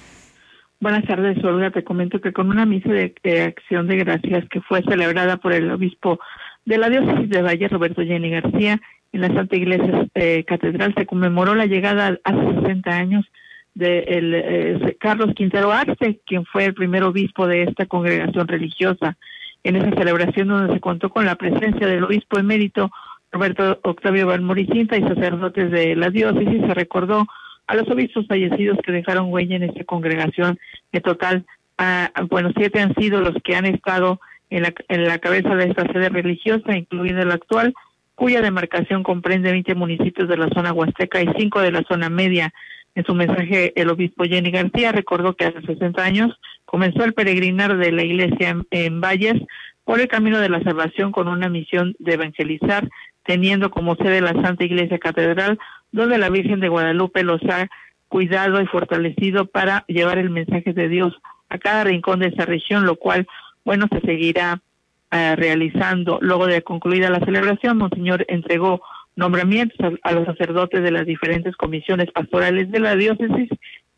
Speaker 28: Buenas tardes, Olga. Te comento que con una misa de, de acción de gracias que fue celebrada por el obispo de la diócesis de Valle, Roberto Jenny García, en la Santa Iglesia eh, Catedral se conmemoró la llegada hace 60 años de el, eh, Carlos Quintero Arce, quien fue el primer obispo de esta congregación religiosa. En esa celebración donde se contó con la presencia del obispo emérito Roberto Octavio Valmoricinta y sacerdotes de la diócesis, se recordó a los obispos fallecidos que dejaron huella en esta congregación. En total, ah, bueno, siete han sido los que han estado en la, en la cabeza de esta sede religiosa, incluido el actual, cuya demarcación comprende 20 municipios de la zona huasteca y 5 de la zona media. En su mensaje, el obispo Jenny García recordó que hace 60 años comenzó el peregrinar de la iglesia en, en Valles por el camino de la salvación con una misión de evangelizar, teniendo como sede la Santa Iglesia Catedral, donde la Virgen de Guadalupe los ha cuidado y fortalecido para llevar el mensaje de Dios a cada rincón de esa región, lo cual, bueno, se seguirá eh, realizando. Luego de concluida la celebración, Monseñor entregó nombramientos a, los sacerdotes de las diferentes comisiones pastorales de la diócesis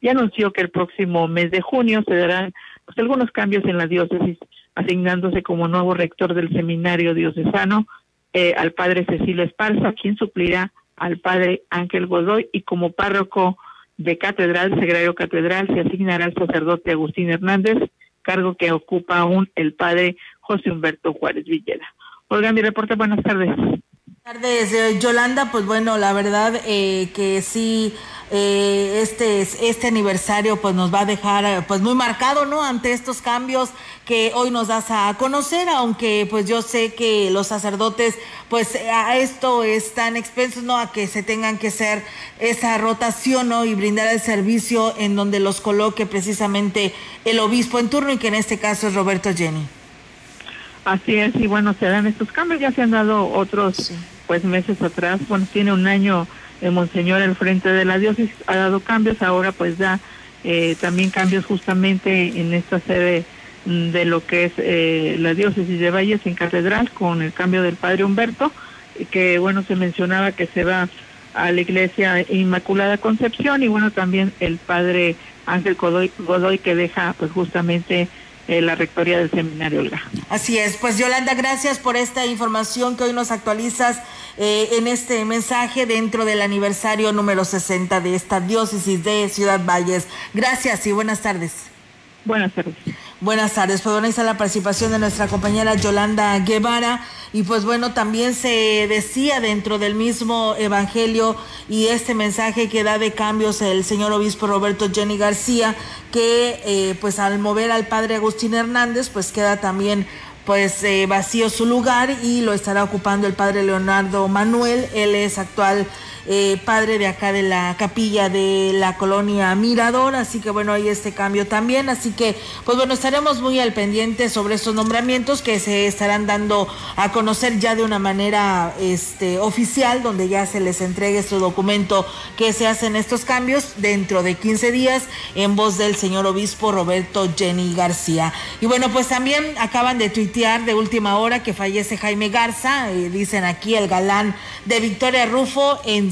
Speaker 28: y anunció que el próximo mes de junio se darán pues, algunos cambios en la diócesis, asignándose como nuevo rector del seminario diocesano eh, al padre Cecilio Esparza, quien suplirá al padre Ángel Godoy y como párroco de catedral, secretario catedral, se asignará al sacerdote Agustín Hernández, cargo que ocupa aún el padre José Humberto Juárez Villera. Olga, mi reporte, buenas tardes.
Speaker 1: Buenas tardes, Yolanda. Pues bueno, la verdad eh, que sí eh, este, este aniversario pues nos va a dejar eh, pues muy marcado, ¿no? Ante estos cambios que hoy nos das a conocer, aunque pues yo sé que los sacerdotes pues a esto están expensos, ¿no? A que se tengan que hacer esa rotación, ¿no? Y brindar el servicio en donde los coloque precisamente el obispo en turno y que en este caso es Roberto Jenny.
Speaker 28: Así es, y bueno, se dan estos cambios, ya se han dado otros pues meses atrás, bueno, tiene un año el Monseñor al frente de la diócesis, ha dado cambios, ahora pues da eh, también cambios justamente en esta sede mm, de lo que es eh, la diócesis de Valles en Catedral con el cambio del Padre Humberto, que bueno, se mencionaba que se va a la iglesia Inmaculada Concepción y bueno, también el Padre Ángel Godoy, Godoy que deja pues justamente eh, la rectoría del seminario Olga.
Speaker 1: Así es, pues Yolanda, gracias por esta información que hoy nos actualizas eh, en este mensaje dentro del aniversario número 60 de esta diócesis de Ciudad Valles. Gracias y buenas tardes.
Speaker 28: Buenas tardes.
Speaker 1: Buenas tardes, pues bueno, ahí la participación de nuestra compañera Yolanda Guevara. Y pues bueno, también se decía dentro del mismo evangelio y este mensaje que da de cambios el señor obispo Roberto Jenny García, que eh, pues al mover al padre Agustín Hernández, pues queda también pues eh, vacío su lugar y lo estará ocupando el padre Leonardo Manuel, él es actual eh, padre de acá de la capilla de la colonia Mirador, así que bueno, hay este cambio también, así que pues bueno, estaremos muy al pendiente sobre estos nombramientos que se estarán dando a conocer ya de una manera este, oficial, donde ya se les entregue su documento que se hacen estos cambios dentro de 15 días en voz del señor obispo Roberto Jenny García. Y bueno, pues también acaban de tuitear de última hora que fallece Jaime Garza, eh, dicen aquí el galán de Victoria Rufo en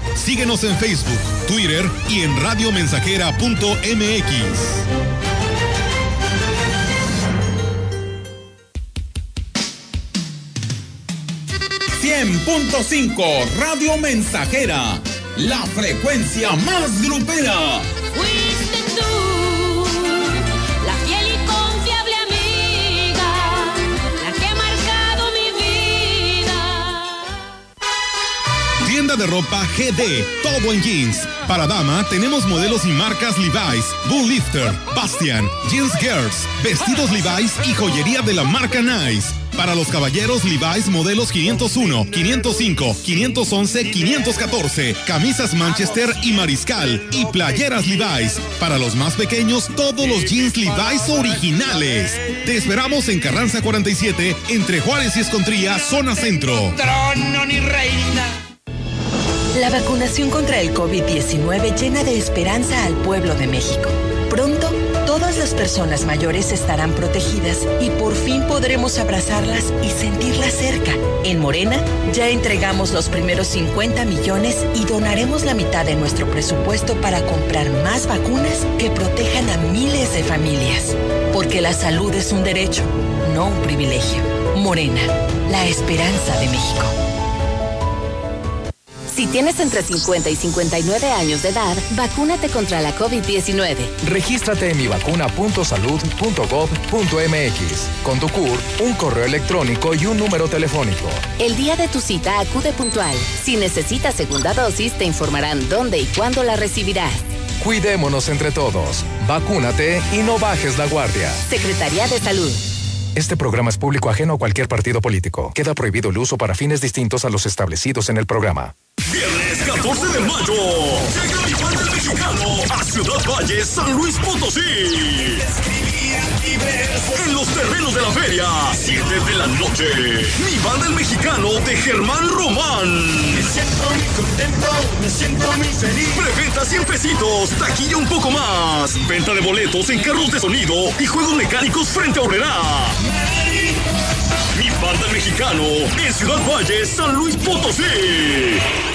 Speaker 2: Síguenos en Facebook, Twitter y en radiomensajera.mx.
Speaker 27: 100.5 Radio Mensajera, la frecuencia más grupera.
Speaker 2: De ropa GD, todo en jeans. Para dama tenemos modelos y marcas Levi's, Bull Lifter, Bastian, Jeans Girls, vestidos Levi's y joyería de la marca Nice. Para los caballeros Levi's modelos 501, 505, 511, 514, camisas Manchester y Mariscal y playeras Levi's. Para los más pequeños todos los jeans Levi's originales. Te esperamos en Carranza 47 entre Juárez y Escontría, zona centro.
Speaker 29: trono ni reina. La vacunación contra el COVID-19 llena de esperanza al pueblo de México. Pronto, todas las personas mayores estarán protegidas y por fin podremos abrazarlas y sentirlas cerca. En Morena, ya entregamos los primeros 50 millones y donaremos la mitad de nuestro presupuesto para comprar más vacunas que protejan a miles de familias. Porque la salud es un derecho, no un privilegio. Morena, la esperanza de México.
Speaker 25: Si tienes entre 50 y 59 años de edad, vacúnate contra la COVID-19.
Speaker 24: Regístrate en mivacuna.salud.gov.mx. Con tu CUR, un correo electrónico y un número telefónico.
Speaker 25: El día de tu cita acude puntual. Si necesitas segunda dosis, te informarán dónde y cuándo la recibirás.
Speaker 24: Cuidémonos entre todos. Vacúnate y no bajes la guardia.
Speaker 25: Secretaría de Salud.
Speaker 24: Este programa es público ajeno a cualquier partido político. Queda prohibido el uso para fines distintos a los establecidos en el programa.
Speaker 13: Viernes 14 de mayo. Llega mi banda el mexicano a Ciudad Valle, San Luis Potosí. En los terrenos de la feria, 7 de la noche. Mi banda el mexicano de Germán Román. Me siento muy contento, me siento muy feliz. Preventa 100 pesitos, taquilla un poco más. Venta de boletos en carros de sonido y juegos mecánicos frente a Horrera. Mi banda el mexicano en Ciudad Valle, San Luis Potosí.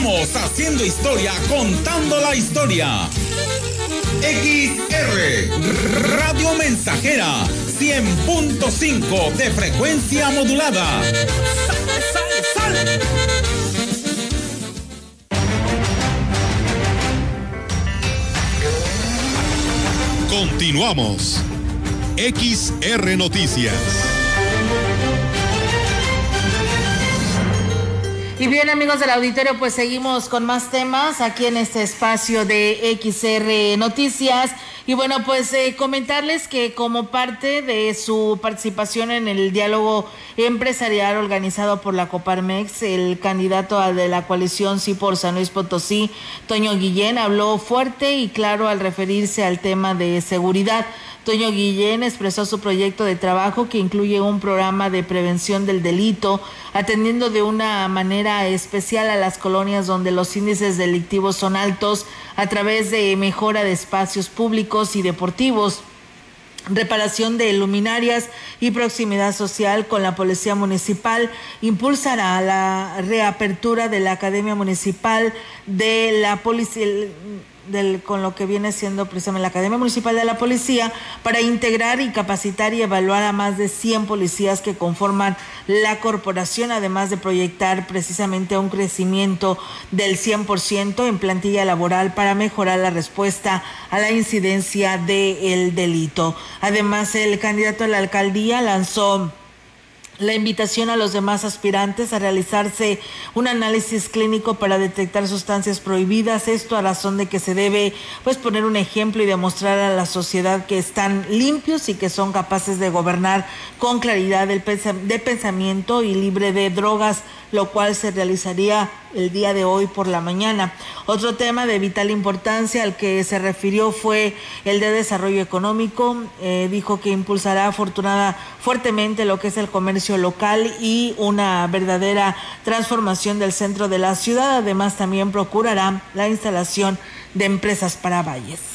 Speaker 27: Estamos haciendo historia, contando la historia. XR Radio Mensajera 100.5 de frecuencia modulada. ¡Sale, sale, sale!
Speaker 11: Continuamos. XR Noticias.
Speaker 1: Y bien amigos del auditorio, pues seguimos con más temas aquí en este espacio de XR Noticias. Y bueno, pues eh, comentarles que como parte de su participación en el diálogo empresarial organizado por la Coparmex, el candidato de la coalición Sí por San Luis Potosí, Toño Guillén, habló fuerte y claro al referirse al tema de seguridad. Toño Guillén expresó su proyecto de trabajo que incluye un programa de prevención del delito, atendiendo de una manera especial a las colonias donde los índices delictivos son altos a través de mejora de espacios públicos y deportivos reparación de luminarias y proximidad social con la Policía Municipal, impulsará la reapertura de la Academia Municipal de la Policía del, con lo que viene siendo precisamente la Academia Municipal de la Policía para integrar y capacitar y evaluar a más de 100 policías que conforman la corporación, además de proyectar precisamente un crecimiento del 100% en plantilla laboral para mejorar la respuesta a la incidencia del delito. Además, el candidato a la alcaldía lanzó la invitación a los demás aspirantes a realizarse un análisis clínico para detectar sustancias prohibidas, esto a razón de que se debe pues poner un ejemplo y demostrar a la sociedad que están limpios y que son capaces de gobernar con claridad de pensamiento y libre de drogas, lo cual se realizaría el día de hoy por la mañana. Otro tema de vital importancia al que se refirió fue el de desarrollo económico. Eh, dijo que impulsará afortunada fuertemente lo que es el comercio local y una verdadera transformación del centro de la ciudad. Además, también procurará la instalación de empresas para valles.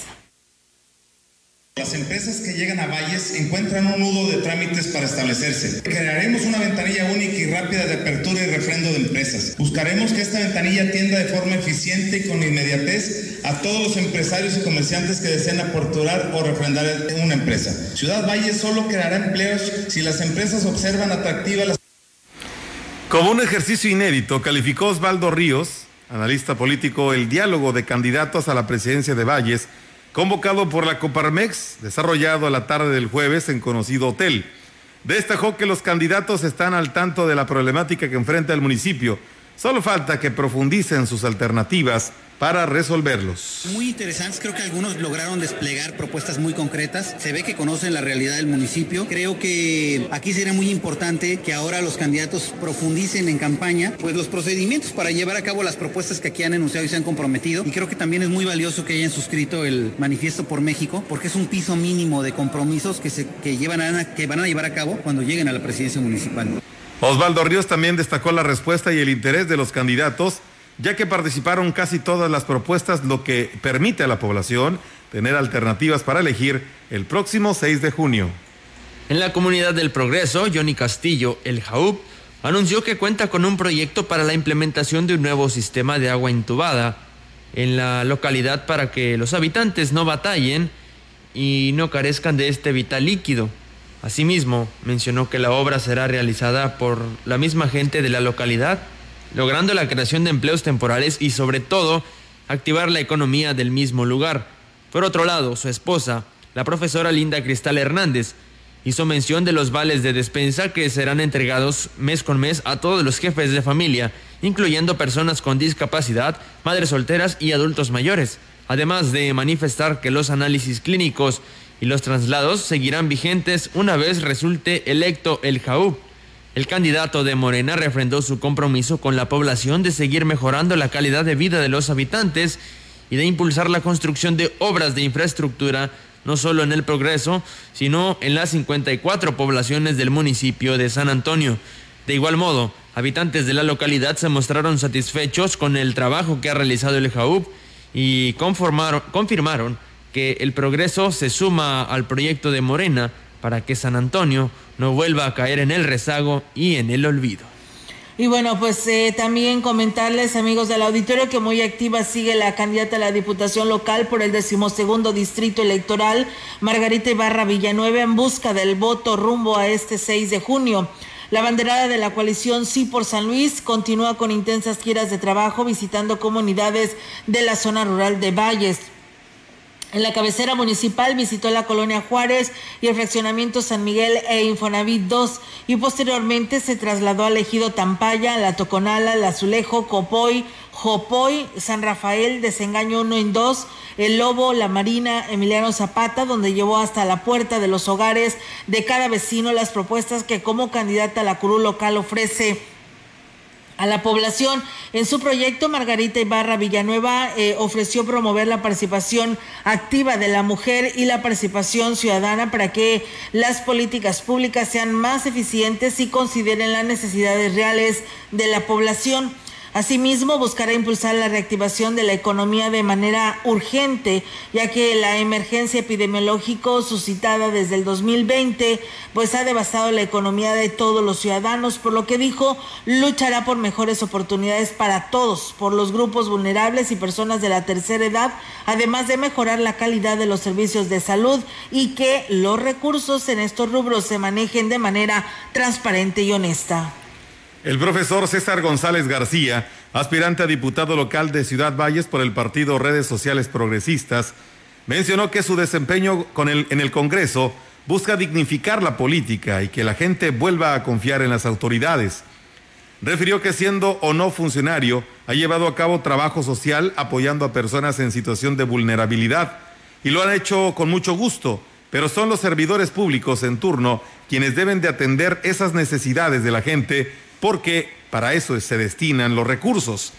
Speaker 30: Las empresas que llegan a Valles encuentran un nudo de trámites para establecerse. Crearemos una ventanilla única y rápida de apertura y refrendo de empresas. Buscaremos que esta ventanilla atienda de forma eficiente y con inmediatez a todos los empresarios y comerciantes que deseen aperturar o refrendar una empresa. Ciudad Valles solo creará empleos si las empresas observan atractivas las...
Speaker 2: Como un ejercicio inédito, calificó Osvaldo Ríos, analista político, el diálogo de candidatos a la presidencia de Valles convocado por la Coparmex, desarrollado a la tarde del jueves en conocido hotel. Destacó que los candidatos están al tanto de la problemática que enfrenta el municipio. Solo falta que profundicen sus alternativas para resolverlos.
Speaker 21: Muy interesantes, creo que algunos lograron desplegar propuestas muy concretas, se ve que conocen la realidad del municipio, creo que aquí sería muy importante que ahora los candidatos profundicen en campaña pues los procedimientos para llevar a cabo las propuestas que aquí han enunciado y se han comprometido y creo que también es muy valioso que hayan suscrito el manifiesto por México porque es un piso mínimo de compromisos que, se, que, llevan a, que van a llevar a cabo cuando lleguen a la presidencia municipal.
Speaker 2: Osvaldo Ríos también destacó la respuesta y el interés de los candidatos ya que participaron casi todas las propuestas, lo que permite a la población tener alternativas para elegir el próximo 6 de junio.
Speaker 3: En la comunidad del Progreso, Johnny Castillo, el JAUP, anunció que cuenta con un proyecto para la implementación de un nuevo sistema de agua intubada en la localidad para que los habitantes no batallen y no carezcan de este vital líquido. Asimismo, mencionó que la obra será realizada por la misma gente de la localidad logrando la creación de empleos temporales y sobre todo activar la economía del mismo lugar. Por otro lado, su esposa, la profesora Linda Cristal Hernández, hizo mención de los vales de despensa que serán entregados mes con mes a todos los jefes de familia, incluyendo personas con discapacidad, madres solteras y adultos mayores, además de manifestar que los análisis clínicos y los traslados seguirán vigentes una vez resulte electo el JAUP. El candidato de Morena refrendó su compromiso con la población de seguir mejorando la calidad de vida de los habitantes y de impulsar la construcción de obras de infraestructura no solo en el progreso, sino en las 54 poblaciones del municipio de San Antonio. De igual modo, habitantes de la localidad se mostraron satisfechos con el trabajo que ha realizado el JAUP y confirmaron que el progreso se suma al proyecto de Morena para que San Antonio no vuelva a caer en el rezago y en el olvido.
Speaker 1: Y bueno, pues eh, también comentarles, amigos del auditorio, que muy activa sigue la candidata a la Diputación Local por el decimosegundo Distrito Electoral, Margarita Ibarra Villanueva, en busca del voto rumbo a este 6 de junio. La banderada de la coalición Sí por San Luis continúa con intensas giras de trabajo visitando comunidades de la zona rural de Valles. En la cabecera municipal visitó la colonia Juárez y el fraccionamiento San Miguel e Infonavit 2 y posteriormente se trasladó al ejido Tampaya, La Toconala, La Azulejo, Copoy, Jopoy, San Rafael, Desengaño 1 en 2, El Lobo, La Marina, Emiliano Zapata, donde llevó hasta la puerta de los hogares de cada vecino las propuestas que como candidata a la curul local ofrece a la población. En su proyecto, Margarita Ibarra Villanueva eh, ofreció promover la participación activa de la mujer y la participación ciudadana para que las políticas públicas sean más eficientes y consideren las necesidades reales de la población. Asimismo, buscará impulsar la reactivación de la economía de manera urgente, ya que la emergencia epidemiológica suscitada desde el 2020 pues ha devastado la economía de todos los ciudadanos, por lo que dijo, luchará por mejores oportunidades para todos, por los grupos vulnerables y personas de la tercera edad, además de mejorar la calidad de los servicios de salud y que los recursos en estos rubros se manejen de manera transparente y honesta.
Speaker 2: El profesor César González García, aspirante a diputado local de Ciudad Valles por el partido Redes Sociales Progresistas, mencionó que su desempeño en el Congreso busca dignificar la política y que la gente vuelva a confiar en las autoridades. Refirió que siendo o no funcionario, ha llevado a cabo trabajo social apoyando a personas en situación de vulnerabilidad y lo han hecho con mucho gusto, pero son los servidores públicos en turno quienes deben de atender esas necesidades de la gente porque para eso se destinan los recursos.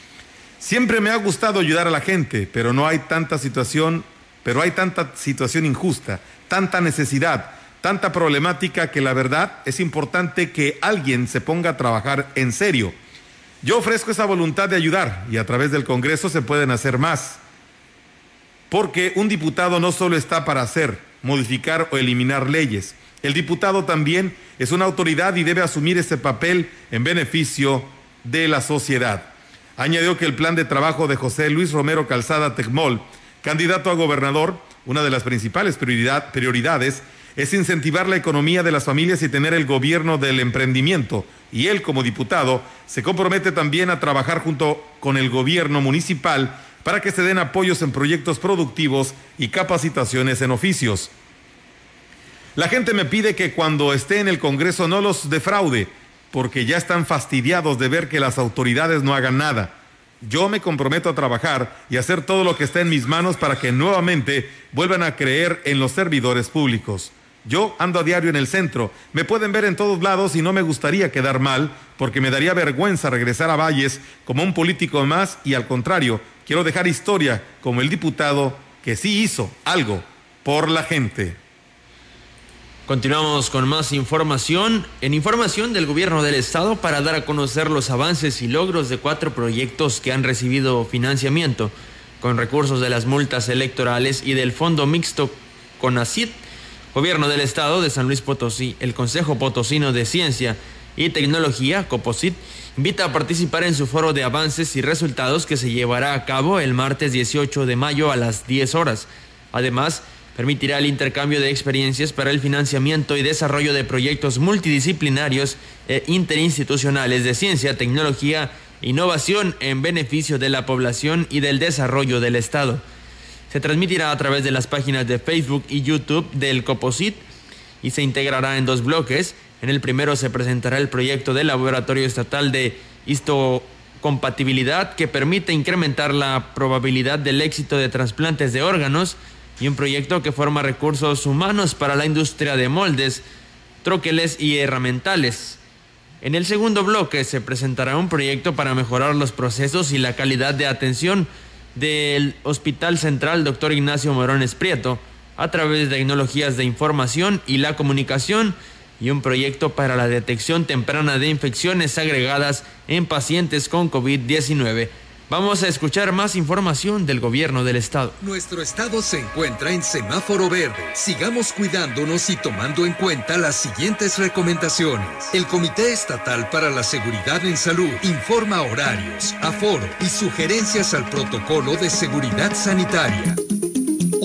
Speaker 2: Siempre me ha gustado ayudar a la gente, pero no hay tanta situación, pero hay tanta situación injusta, tanta necesidad, tanta problemática que la verdad es importante que alguien se ponga a trabajar en serio. Yo ofrezco esa voluntad de ayudar y a través del Congreso se pueden hacer más. Porque un diputado no solo está para hacer, modificar o eliminar leyes. El diputado también es una autoridad y debe asumir ese papel en beneficio de la sociedad. Añadió que el plan de trabajo de José Luis Romero Calzada Tecmol, candidato a gobernador, una de las principales prioridad, prioridades es incentivar la economía de las familias y tener el gobierno del emprendimiento. Y él, como diputado, se compromete también a trabajar junto con el gobierno municipal para que se den apoyos en proyectos productivos y capacitaciones en oficios. La gente me pide que cuando esté en el Congreso no los defraude, porque ya están fastidiados de ver que las autoridades no hagan nada. Yo me comprometo a trabajar y hacer todo lo que esté en mis manos para que nuevamente vuelvan a creer en los servidores públicos. Yo ando a diario en el centro, me pueden ver en todos lados y no me gustaría quedar mal, porque me daría vergüenza regresar a Valles como un político más y al contrario, quiero dejar historia como el diputado que sí hizo algo por la gente.
Speaker 3: Continuamos con más información. En información del gobierno del estado para dar a conocer los avances y logros de cuatro proyectos que han recibido financiamiento con recursos de las multas electorales y del Fondo Mixto CONACIT, Gobierno del Estado de San Luis Potosí, el Consejo Potosino de Ciencia y Tecnología, COPOSIT, invita a participar en su foro de avances y resultados que se llevará a cabo el martes 18 de mayo a las 10 horas. Además, permitirá el intercambio de experiencias para el financiamiento y desarrollo de proyectos multidisciplinarios e interinstitucionales de ciencia, tecnología e innovación en beneficio de la población y del desarrollo del Estado. Se transmitirá a través de las páginas de Facebook y YouTube del COPOSIT y se integrará en dos bloques. En el primero se presentará el proyecto del Laboratorio Estatal de Histocompatibilidad que permite incrementar la probabilidad del éxito de trasplantes de órganos y un proyecto que forma recursos humanos para la industria de moldes, troqueles y herramientales. En el segundo bloque se presentará un proyecto para mejorar los procesos y la calidad de atención del Hospital Central Dr. Ignacio Morones Prieto a través de tecnologías de información y la comunicación y un proyecto para la detección temprana de infecciones agregadas en pacientes con COVID-19. Vamos a escuchar más información del gobierno del estado.
Speaker 31: Nuestro estado se encuentra en semáforo verde. Sigamos cuidándonos y tomando en cuenta las siguientes recomendaciones. El Comité Estatal para la Seguridad en Salud informa horarios, aforo y sugerencias al protocolo de seguridad sanitaria.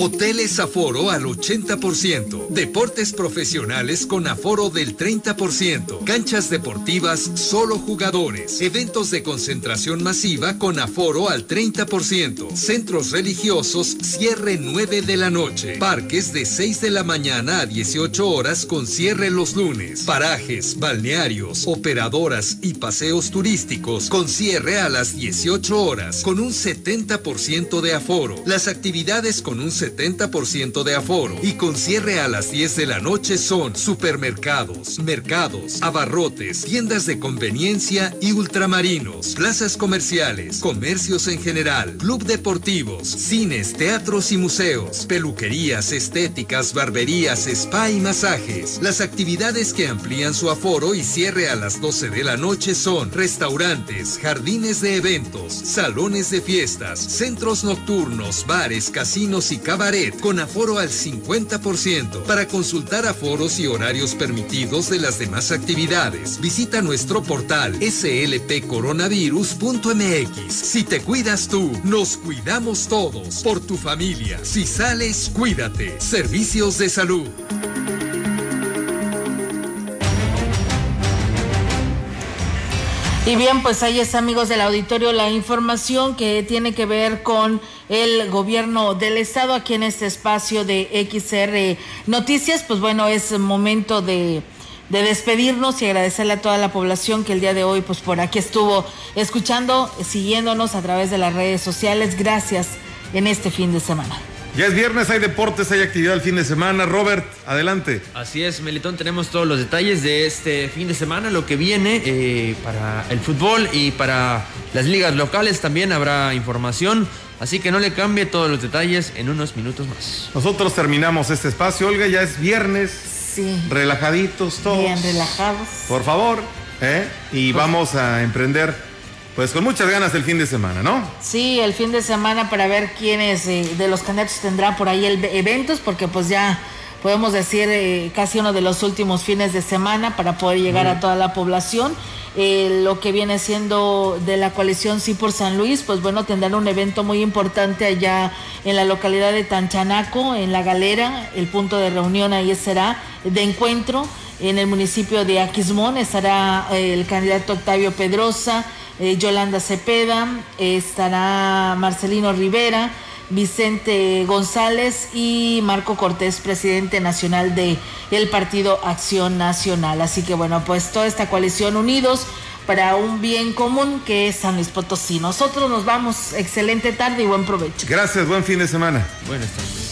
Speaker 31: Hoteles aforo al 80%. Deportes profesionales con aforo del 30%. Canchas deportivas solo jugadores. Eventos de concentración masiva con aforo al 30%. Centros religiosos cierre 9 de la noche. Parques de 6 de la mañana a 18 horas con cierre los lunes. Parajes, balnearios, operadoras y paseos turísticos con cierre a las 18 horas con un 70% de aforo. Las actividades con un 70% de aforo y con cierre a las 10 de la noche son supermercados, mercados, abarrotes, tiendas de conveniencia y ultramarinos, plazas comerciales, comercios en general, club deportivos, cines, teatros y museos, peluquerías, estéticas, barberías, spa y masajes. Las actividades que amplían su aforo y cierre a las 12 de la noche son restaurantes, jardines de eventos, salones de fiestas, centros nocturnos, bares, casinos y cabaret con aforo al 50%. Para consultar aforos y horarios permitidos de las demás actividades, visita nuestro portal slpcoronavirus.mx. Si te cuidas tú, nos cuidamos todos. Por tu familia. Si sales, cuídate. Servicios de salud.
Speaker 1: Y bien, pues ahí está, amigos del auditorio, la información que tiene que ver con el gobierno del estado aquí en este espacio de XR Noticias. Pues bueno, es momento de, de despedirnos y agradecerle a toda la población que el día de hoy, pues por aquí estuvo escuchando, siguiéndonos a través de las redes sociales. Gracias en este fin de semana.
Speaker 2: Ya es viernes, hay deportes, hay actividad el fin de semana. Robert, adelante.
Speaker 3: Así es, Melitón, tenemos todos los detalles de este fin de semana, lo que viene eh, para el fútbol y para las ligas locales también habrá información. Así que no le cambie todos los detalles en unos minutos más.
Speaker 2: Nosotros terminamos este espacio, Olga, ya es viernes.
Speaker 1: Sí.
Speaker 2: Relajaditos todos.
Speaker 1: Bien relajados.
Speaker 2: Por favor, ¿eh? Y vamos a emprender, pues con muchas ganas el fin de semana, ¿no?
Speaker 1: Sí, el fin de semana para ver quiénes eh, de los candidatos tendrá por ahí el, eventos, porque pues ya podemos decir eh, casi uno de los últimos fines de semana para poder llegar a toda la población. Eh, lo que viene siendo de la coalición Sí por San Luis, pues bueno, tendrán un evento muy importante allá en la localidad de Tanchanaco, en La Galera, el punto de reunión ahí será de encuentro. En el municipio de Aquismón estará eh, el candidato Octavio Pedrosa, eh, Yolanda Cepeda, estará Marcelino Rivera, Vicente González y Marco Cortés, presidente nacional de el Partido Acción Nacional. Así que bueno, pues toda esta coalición unidos para un bien común que es San Luis Potosí. Nosotros nos vamos. Excelente tarde y buen provecho.
Speaker 2: Gracias, buen fin de semana.
Speaker 3: Buenas tardes.